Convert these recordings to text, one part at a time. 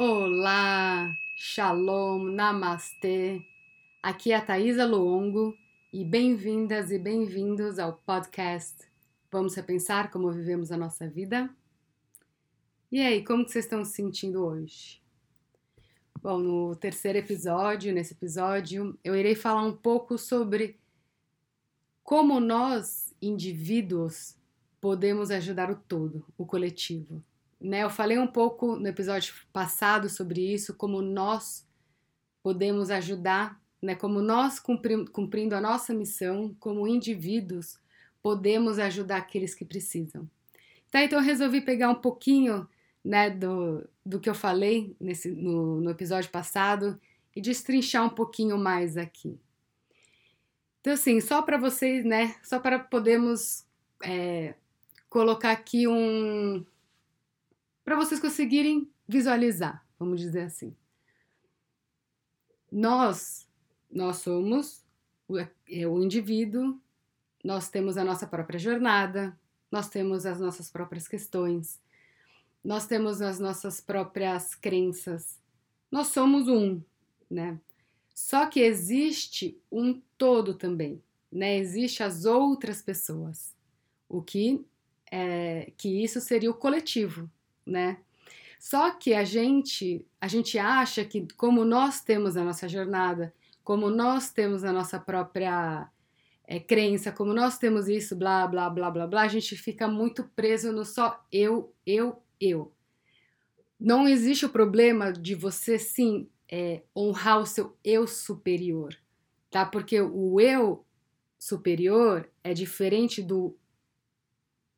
Olá, Shalom, Namastê. Aqui é a Thaisa Luongo e bem-vindas e bem-vindos ao podcast Vamos Repensar Como Vivemos a Nossa Vida? E aí, como que vocês estão se sentindo hoje? Bom, no terceiro episódio, nesse episódio, eu irei falar um pouco sobre como nós, indivíduos, podemos ajudar o todo, o coletivo. Né? Eu falei um pouco no episódio passado sobre isso, como nós podemos ajudar, né? como nós cumprindo a nossa missão, como indivíduos, podemos ajudar aqueles que precisam. Tá, então eu resolvi pegar um pouquinho né, do, do que eu falei nesse, no, no episódio passado e destrinchar um pouquinho mais aqui. Então, assim, só para vocês, né, só para podermos é, colocar aqui um. Para vocês conseguirem visualizar, vamos dizer assim. Nós, nós somos o, é, o indivíduo, nós temos a nossa própria jornada, nós temos as nossas próprias questões, nós temos as nossas próprias crenças. Nós somos um, né? Só que existe um todo também, né? Existe as outras pessoas. O que é, que isso seria o coletivo, né? Só que a gente, a gente acha que como nós temos a nossa jornada, como nós temos a nossa própria é, crença, como nós temos isso, blá, blá, blá, blá, blá, a gente fica muito preso no só eu, eu, eu. Não existe o problema de você, sim, é, honrar o seu eu superior, tá? Porque o eu superior é diferente do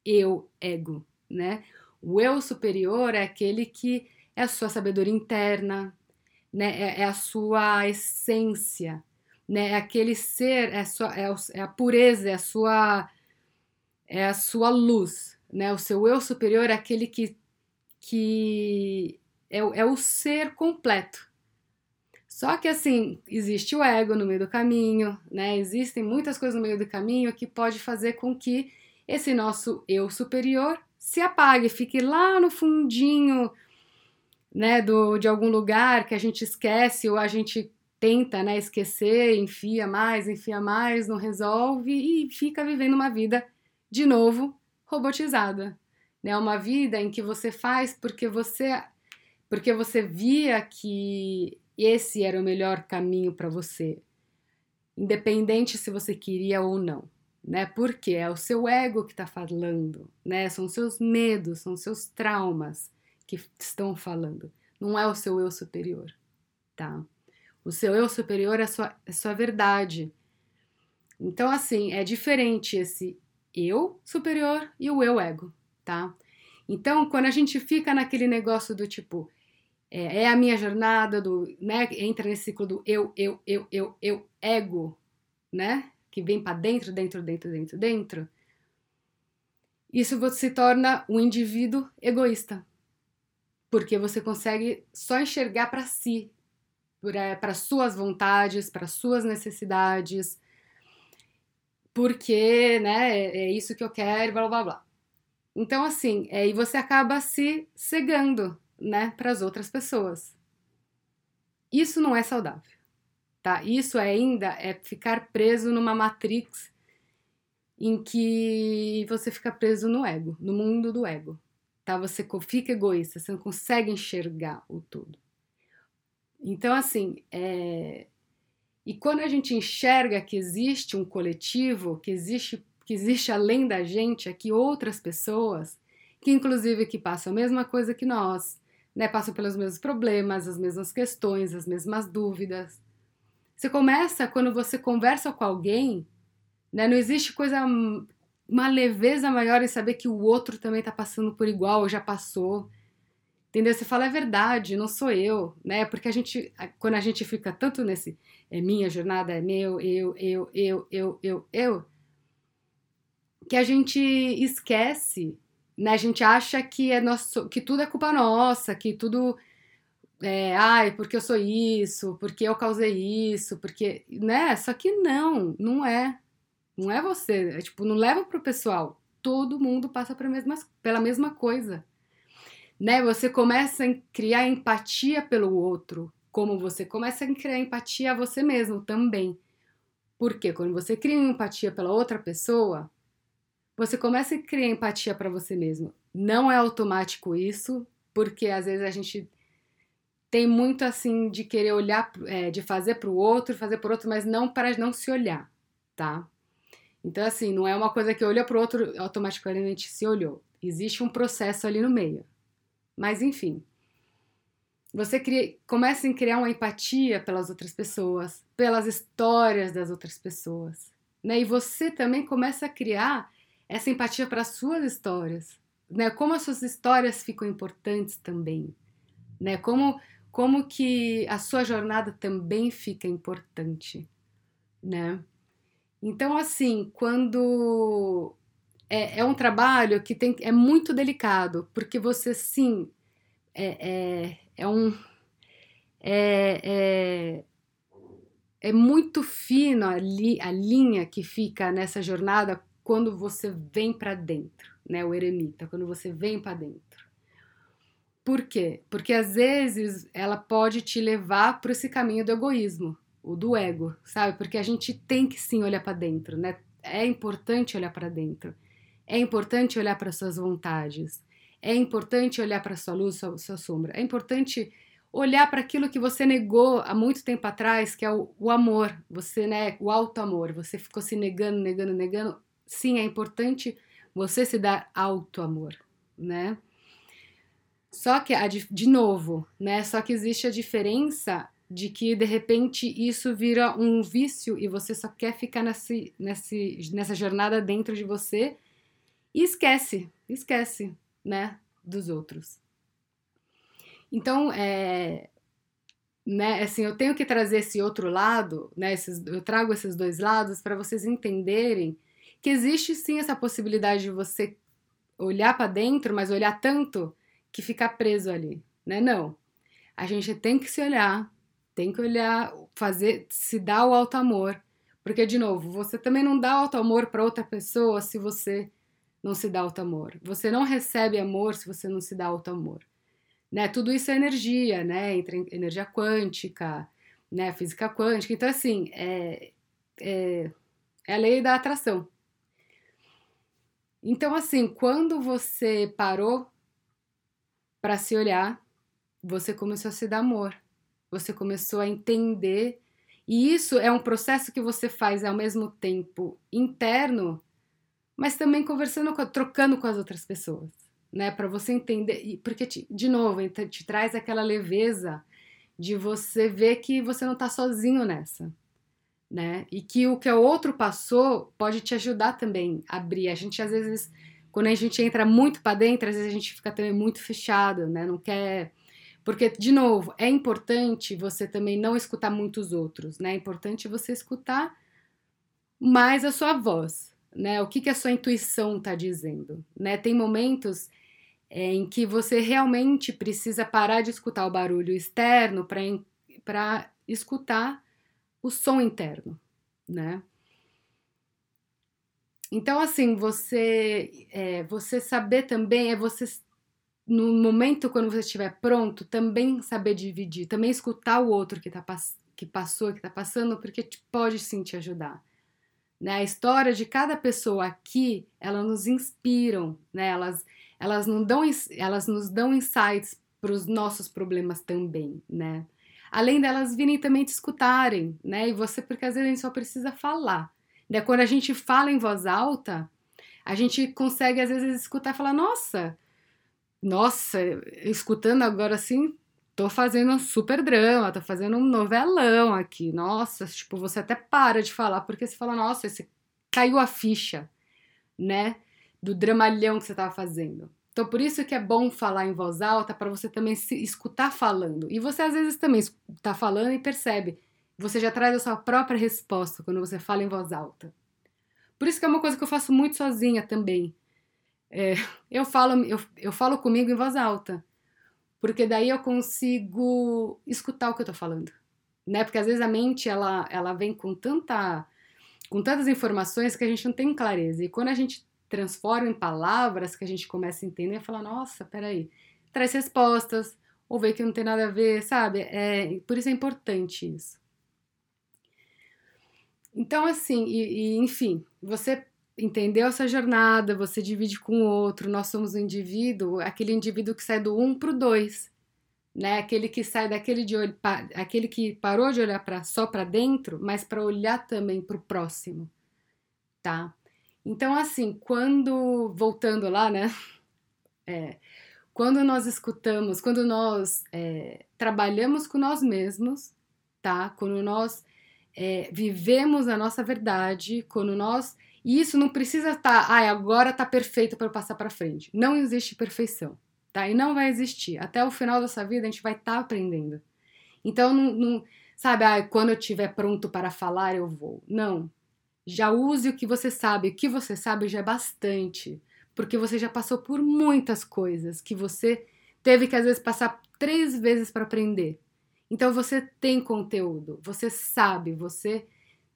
eu ego, né? O eu superior é aquele que é a sua sabedoria interna, né? É, é a sua essência, né? É aquele ser, é a, sua, é, é a pureza, é a sua é a sua luz, né? O seu eu superior é aquele que que é, é o ser completo. Só que assim, existe o ego no meio do caminho, né? Existem muitas coisas no meio do caminho que pode fazer com que esse nosso eu superior se apague, fique lá no fundinho, né, do, de algum lugar que a gente esquece ou a gente tenta, né, esquecer, enfia mais, enfia mais, não resolve e fica vivendo uma vida de novo robotizada, né? Uma vida em que você faz porque você porque você via que esse era o melhor caminho para você, independente se você queria ou não né? Porque é o seu ego que está falando, né? São seus medos, são seus traumas que estão falando. Não é o seu eu superior, tá? O seu eu superior é a sua, é sua verdade. Então, assim, é diferente esse eu superior e o eu ego, tá? Então, quando a gente fica naquele negócio do tipo, é, é a minha jornada, do, né? Entra nesse ciclo do eu, eu, eu, eu, eu, ego, né? Que vem para dentro, dentro, dentro, dentro, dentro, isso você se torna um indivíduo egoísta. Porque você consegue só enxergar para si, para suas vontades, para suas necessidades, porque, né, é, é isso que eu quero, blá blá blá. Então, assim, é, e você acaba se cegando, né, para as outras pessoas. Isso não é saudável tá? Isso ainda é ficar preso numa matrix em que você fica preso no ego, no mundo do ego, tá? Você fica egoísta, você não consegue enxergar o todo. Então, assim, é... e quando a gente enxerga que existe um coletivo, que existe, que existe além da gente aqui outras pessoas, que inclusive que passam a mesma coisa que nós, né? Passam pelos mesmos problemas, as mesmas questões, as mesmas dúvidas, você começa quando você conversa com alguém, né? Não existe coisa uma leveza maior em saber que o outro também está passando por igual ou já passou. Entendeu? Você fala é verdade, não sou eu, né? Porque a gente quando a gente fica tanto nesse é minha jornada, é meu, eu, eu, eu, eu, eu, eu, que a gente esquece, né? A gente acha que é nosso, que tudo é culpa nossa, que tudo é, ai, porque eu sou isso, porque eu causei isso, porque, né? Só que não, não é. Não é você. É, tipo, não leva pro pessoal. Todo mundo passa mesma, pela mesma coisa. né? Você começa a criar empatia pelo outro, como você começa a criar empatia a você mesmo também. Porque quando você cria empatia pela outra pessoa, você começa a criar empatia para você mesmo. Não é automático isso, porque às vezes a gente tem muito assim de querer olhar, é, de fazer para o outro, fazer por outro, mas não para não se olhar, tá? Então, assim, não é uma coisa que olha para o outro, automaticamente se olhou. Existe um processo ali no meio. Mas, enfim, você cria, começa a criar uma empatia pelas outras pessoas, pelas histórias das outras pessoas, né? E você também começa a criar essa empatia para as suas histórias, né? Como as suas histórias ficam importantes também, né? Como como que a sua jornada também fica importante, né? Então, assim, quando é, é um trabalho que tem, é muito delicado, porque você, sim, é, é, é um. É, é, é muito fino a, li, a linha que fica nessa jornada quando você vem para dentro, né? O eremita, quando você vem para dentro. Por quê? Porque às vezes ela pode te levar para esse caminho do egoísmo, o do ego, sabe? Porque a gente tem que sim olhar para dentro, né? É importante olhar para dentro. É importante olhar para suas vontades. É importante olhar para sua luz, sua, sua sombra. É importante olhar para aquilo que você negou há muito tempo atrás, que é o, o amor. Você, né, o alto amor. Você ficou se negando, negando, negando. Sim, é importante você se dar alto amor, né? Só que, de novo, né? Só que existe a diferença de que de repente isso vira um vício e você só quer ficar nesse, nesse, nessa jornada dentro de você e esquece, esquece, né, dos outros. Então, é, né, assim, eu tenho que trazer esse outro lado, né, esses, eu trago esses dois lados para vocês entenderem que existe sim essa possibilidade de você olhar para dentro, mas olhar tanto que ficar preso ali, né? Não. A gente tem que se olhar, tem que olhar, fazer, se dar o alto amor. Porque, de novo, você também não dá alto amor para outra pessoa se você não se dá alto amor. Você não recebe amor se você não se dá alto amor. Né? Tudo isso é energia, né? Entre energia quântica, né? Física quântica. Então, assim, é, é, é a lei da atração. Então, assim, quando você parou para se olhar, você começou a se dar amor você começou a entender. E isso é um processo que você faz ao mesmo tempo interno, mas também conversando, com, trocando com as outras pessoas, né? Para você entender, porque te, de novo te, te traz aquela leveza de você ver que você não está sozinho nessa, né? E que o que o outro passou pode te ajudar também a abrir. A gente às vezes, quando a gente entra muito para dentro, às vezes a gente fica também muito fechado, né? Não quer porque, de novo, é importante você também não escutar muitos outros, né? É importante você escutar mais a sua voz, né? O que, que a sua intuição está dizendo, né? Tem momentos é, em que você realmente precisa parar de escutar o barulho externo para escutar o som interno, né? Então, assim, você, é, você saber também é você no momento quando você estiver pronto, também saber dividir, também escutar o outro que, tá, que passou, que está passando, porque pode sim te ajudar. Né? A história de cada pessoa aqui, elas nos inspiram, né? elas, elas, não dão, elas nos dão insights para os nossos problemas também, né? Além delas virem também te escutarem, né? E você, porque às vezes a gente só precisa falar. Né? Quando a gente fala em voz alta, a gente consegue às vezes escutar e falar, nossa, nossa, escutando agora assim, tô fazendo um super drama, tô fazendo um novelão aqui. Nossa, tipo, você até para de falar, porque você fala, nossa, esse caiu a ficha, né? Do dramalhão que você tava fazendo. Então, por isso que é bom falar em voz alta, para você também se escutar falando. E você às vezes também está falando e percebe. Você já traz a sua própria resposta quando você fala em voz alta. Por isso que é uma coisa que eu faço muito sozinha também. É, eu, falo, eu, eu falo comigo em voz alta, porque daí eu consigo escutar o que eu tô falando, né? Porque às vezes a mente ela, ela vem com tanta com tantas informações que a gente não tem clareza. E quando a gente transforma em palavras que a gente começa a entender, fala, nossa, peraí, traz respostas, ou vê que não tem nada a ver, sabe? É, por isso é importante isso. Então, assim, e, e, enfim, você entendeu essa jornada, você divide com o outro, nós somos um indivíduo, aquele indivíduo que sai do um para o dois, né? Aquele que sai daquele de olho, aquele que parou de olhar para só para dentro, mas para olhar também para o próximo, tá? Então, assim, quando voltando lá, né? É, quando nós escutamos, quando nós é, trabalhamos com nós mesmos, tá? Quando nós é, vivemos a nossa verdade, quando nós e isso não precisa estar, tá, ah, agora tá perfeito para eu passar para frente. Não existe perfeição, tá? E não vai existir. Até o final dessa vida a gente vai estar tá aprendendo. Então, não, não sabe, ah, quando eu estiver pronto para falar, eu vou. Não. Já use o que você sabe. O que você sabe já é bastante. Porque você já passou por muitas coisas que você teve que às vezes passar três vezes para aprender. Então você tem conteúdo, você sabe, você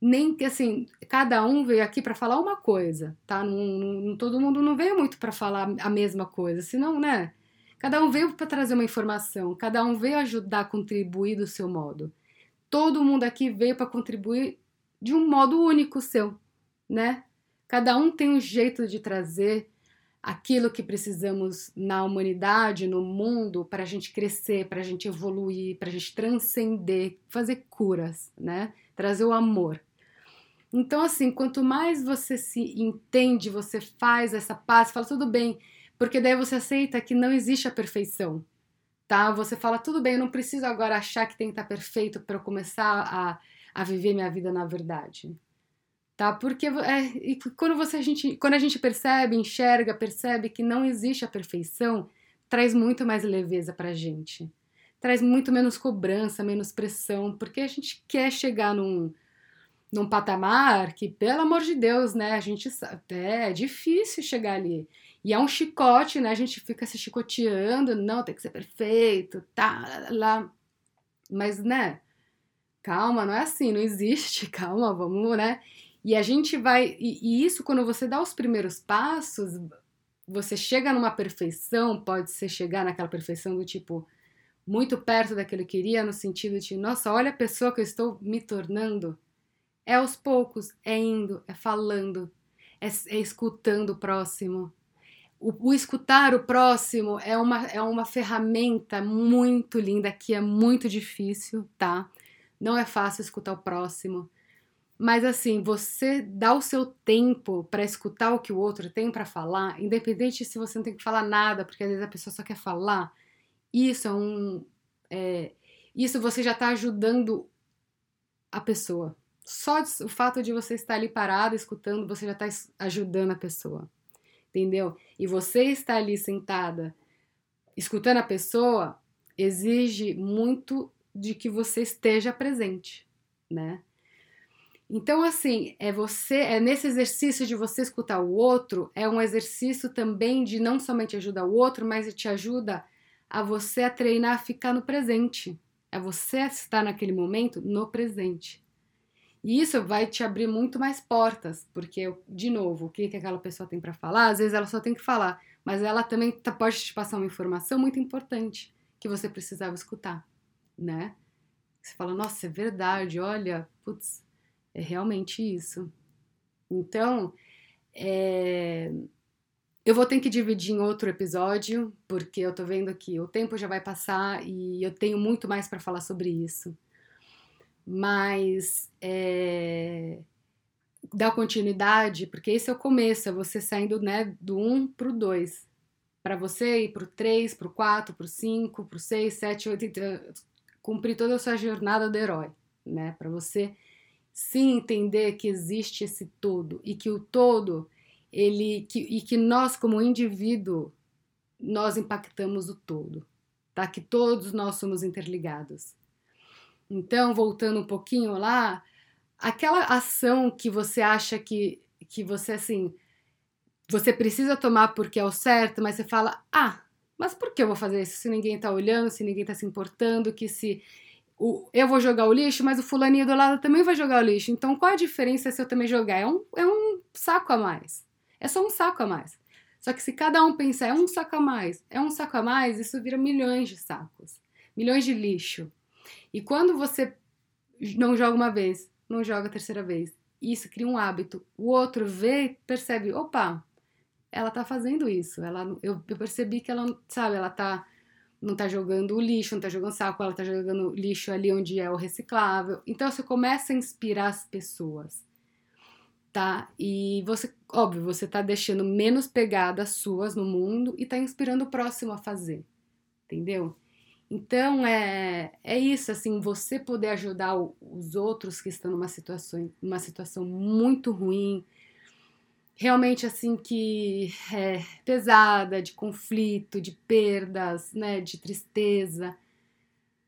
nem que assim, cada um veio aqui para falar uma coisa, tá? Não, não, todo mundo não veio muito para falar a mesma coisa, senão, né? Cada um veio para trazer uma informação, cada um veio ajudar a contribuir do seu modo. Todo mundo aqui veio para contribuir de um modo único seu, né? Cada um tem um jeito de trazer aquilo que precisamos na humanidade, no mundo, para a gente crescer, para a gente evoluir, para a gente transcender, fazer curas, né? Trazer o amor. Então, assim, quanto mais você se entende, você faz essa paz, fala tudo bem, porque daí você aceita que não existe a perfeição, tá? Você fala tudo bem, eu não preciso agora achar que tem que estar perfeito para começar a, a viver minha vida na verdade, tá? Porque é, quando você a gente, quando a gente percebe, enxerga, percebe que não existe a perfeição, traz muito mais leveza para gente, traz muito menos cobrança, menos pressão, porque a gente quer chegar num num patamar que, pelo amor de Deus, né, a gente é, é difícil chegar ali. E é um chicote, né? A gente fica se chicoteando, não, tem que ser perfeito, tá, lá. Mas, né? Calma, não é assim, não existe, calma, vamos, né? E a gente vai. E, e isso, quando você dá os primeiros passos, você chega numa perfeição, pode ser chegar naquela perfeição do tipo, muito perto daquele que queria, no sentido de, nossa, olha a pessoa que eu estou me tornando é aos poucos, é indo, é falando, é, é escutando o próximo. O, o, escutar o próximo é uma, é uma ferramenta muito linda que é muito difícil, tá? Não é fácil escutar o próximo. Mas assim, você dá o seu tempo para escutar o que o outro tem para falar, independente se você não tem que falar nada, porque às vezes a pessoa só quer falar. Isso é um. É, isso você já está ajudando a pessoa. Só o fato de você estar ali parado, escutando, você já está ajudando a pessoa. Entendeu? E você estar ali sentada, escutando a pessoa, exige muito de que você esteja presente, né? Então, assim, é você, é nesse exercício de você escutar o outro, é um exercício também de não somente ajudar o outro, mas te ajuda a você a treinar a ficar no presente. É você estar naquele momento no presente. E isso vai te abrir muito mais portas, porque, de novo, o que, que aquela pessoa tem para falar, às vezes ela só tem que falar, mas ela também tá, pode te passar uma informação muito importante que você precisava escutar, né? Você fala, nossa, é verdade, olha, putz, é realmente isso. Então, é... eu vou ter que dividir em outro episódio, porque eu tô vendo que o tempo já vai passar e eu tenho muito mais para falar sobre isso mas é, dá continuidade, porque esse é o começo, é você saindo né, do 1 um para o 2. Para você ir para o 3, para o 4, para o 5, para o 6, 7, 8, cumprir toda a sua jornada do herói, né? Para você sim entender que existe esse todo e que o todo ele que, e que nós como indivíduo nós impactamos o todo, tá? Que todos nós somos interligados. Então, voltando um pouquinho lá, aquela ação que você acha que, que você, assim, você precisa tomar porque é o certo, mas você fala, ah, mas por que eu vou fazer isso se ninguém tá olhando, se ninguém tá se importando, que se o, eu vou jogar o lixo, mas o fulaninho do lado também vai jogar o lixo. Então, qual a diferença se eu também jogar? É um, é um saco a mais. É só um saco a mais. Só que se cada um pensar, é um saco a mais, é um saco a mais, isso vira milhões de sacos, milhões de lixo. E quando você não joga uma vez, não joga a terceira vez, isso cria um hábito. O outro vê e percebe, opa, ela tá fazendo isso. Ela, eu, eu percebi que ela, sabe, ela tá não tá jogando o lixo, não tá jogando saco, ela tá jogando lixo ali onde é o reciclável. Então você começa a inspirar as pessoas, tá? E você, óbvio, você tá deixando menos pegadas suas no mundo e tá inspirando o próximo a fazer, entendeu? Então é, é isso, assim, você poder ajudar os outros que estão numa situação, numa situação muito ruim, realmente assim que é pesada, de conflito, de perdas, né, de tristeza.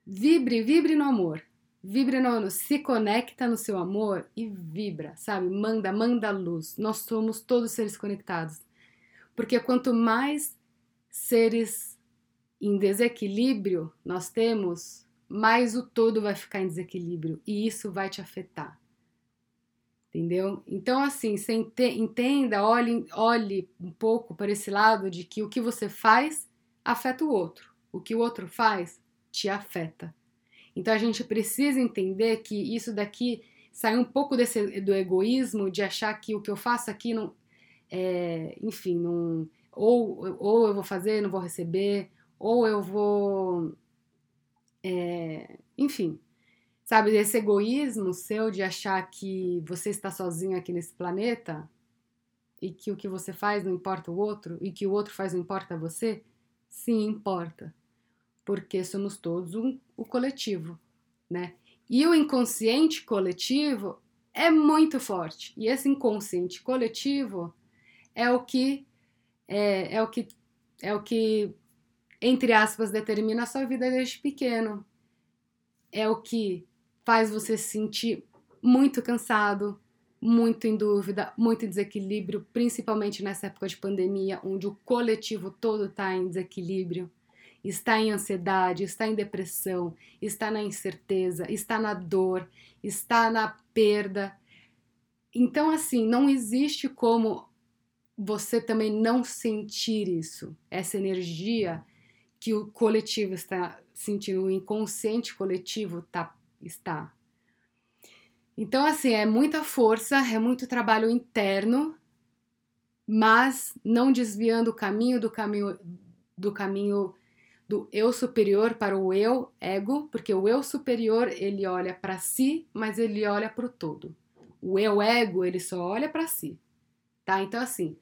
Vibre, vibre no amor. Vibre no amor, se conecta no seu amor e vibra, sabe? Manda, manda luz. Nós somos todos seres conectados. Porque quanto mais seres em desequilíbrio nós temos, mais o todo vai ficar em desequilíbrio e isso vai te afetar entendeu? Então, assim, você entenda, olhe, olhe um pouco para esse lado de que o que você faz afeta o outro, o que o outro faz te afeta. Então, a gente precisa entender que isso daqui sai um pouco desse, do egoísmo, de achar que o que eu faço aqui não. É, enfim, não, ou, ou eu vou fazer, não vou receber, ou eu vou. É, enfim, sabe, desse egoísmo seu de achar que você está sozinho aqui nesse planeta e que o que você faz não importa o outro e que o outro faz não importa você? Sim, importa. Porque somos todos um, o coletivo, né? E o inconsciente coletivo é muito forte. E esse inconsciente coletivo é o que é, é o que é o que entre aspas determina a sua vida desde pequeno. É o que faz você se sentir muito cansado, muito em dúvida, muito em desequilíbrio, principalmente nessa época de pandemia, onde o coletivo todo está em desequilíbrio, está em ansiedade, está em depressão, está na incerteza, está na dor, está na perda. Então, assim, não existe como você também não sentir isso, essa energia que o coletivo está sentindo, o inconsciente coletivo está está. Então, assim, é muita força, é muito trabalho interno, mas não desviando o caminho do caminho do caminho do eu superior para o eu ego, porque o eu superior ele olha para si, mas ele olha para o todo. O eu ego ele só olha para si, tá? Então assim,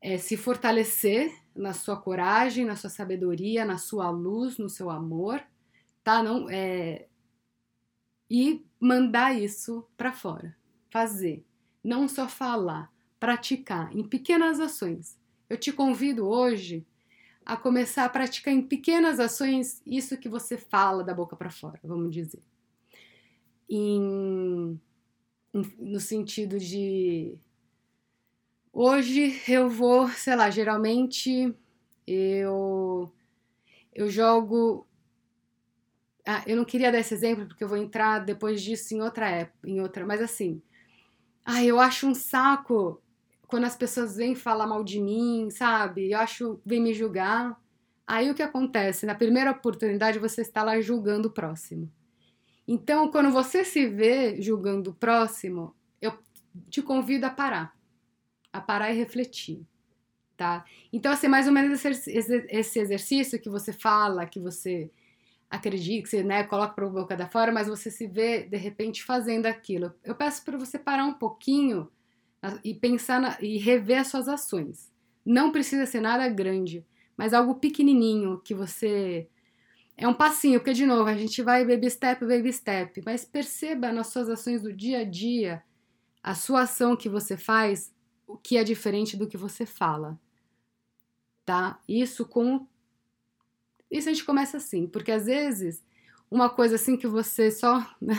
é se fortalecer na sua coragem, na sua sabedoria, na sua luz, no seu amor, tá? Não é e mandar isso para fora. Fazer. Não só falar, praticar em pequenas ações. Eu te convido hoje a começar a praticar em pequenas ações isso que você fala da boca para fora, vamos dizer. Em, no sentido de hoje eu vou, sei lá, geralmente eu eu jogo ah, eu não queria dar esse exemplo porque eu vou entrar depois disso em outra época, em outra, mas assim, ah, eu acho um saco quando as pessoas vêm falar mal de mim, sabe? Eu acho, vem me julgar. Aí o que acontece? Na primeira oportunidade você está lá julgando o próximo. Então, quando você se vê julgando o próximo, eu te convido a parar. A parar e refletir, tá? Então, assim, mais ou menos esse, exercício que você fala, que você acredite, que você né, coloca para boca da fora, mas você se vê de repente fazendo aquilo. Eu peço para você parar um pouquinho ah, e pensar na, e rever as suas ações. Não precisa ser nada grande, mas algo pequenininho que você é um passinho, porque de novo a gente vai baby step, baby step, mas perceba nas suas ações do dia a dia a sua ação que você faz, o que é diferente do que você fala. Tá? Isso com isso a gente começa assim, porque às vezes uma coisa assim que você só. Né?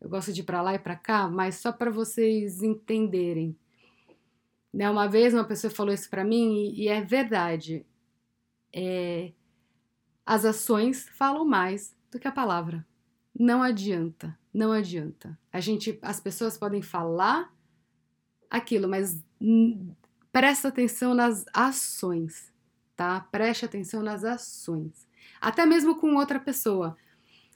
Eu gosto de ir para lá e para cá, mas só para vocês entenderem. Né? Uma vez uma pessoa falou isso para mim e, é verdade. É, as ações falam mais do que a palavra. Não adianta, não adianta. A gente, as pessoas podem falar aquilo, mas presta atenção nas ações, tá? Preste atenção nas ações. Até mesmo com outra pessoa.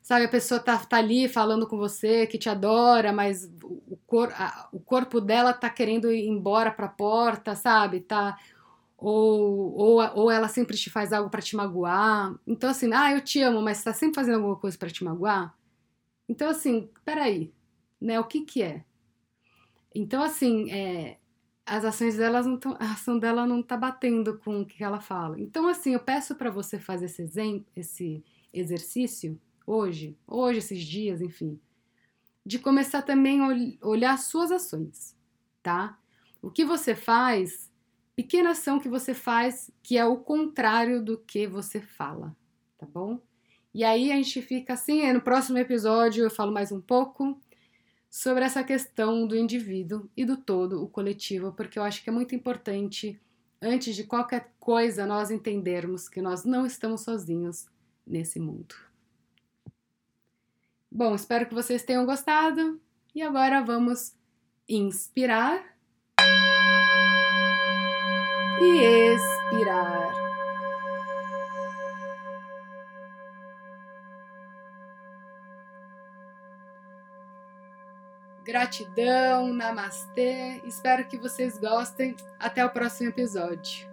Sabe, a pessoa tá, tá ali falando com você, que te adora, mas o, cor, a, o corpo dela tá querendo ir embora pra porta, sabe? Tá ou, ou, ou ela sempre te faz algo para te magoar. Então, assim, ah, eu te amo, mas está sempre fazendo alguma coisa para te magoar? Então, assim, peraí, né? O que que é? Então, assim, é, as ações delas não tão, a ação dela não tá batendo com o que ela fala. Então, assim, eu peço para você fazer esse, exemplo, esse exercício hoje, hoje, esses dias, enfim, de começar também a olhar suas ações, tá? O que você faz pequena ação que você faz que é o contrário do que você fala, tá bom? E aí a gente fica assim, no próximo episódio eu falo mais um pouco sobre essa questão do indivíduo e do todo, o coletivo, porque eu acho que é muito importante, antes de qualquer coisa, nós entendermos que nós não estamos sozinhos nesse mundo. Bom, espero que vocês tenham gostado e agora vamos inspirar e expirar. Gratidão, namastê. Espero que vocês gostem. Até o próximo episódio.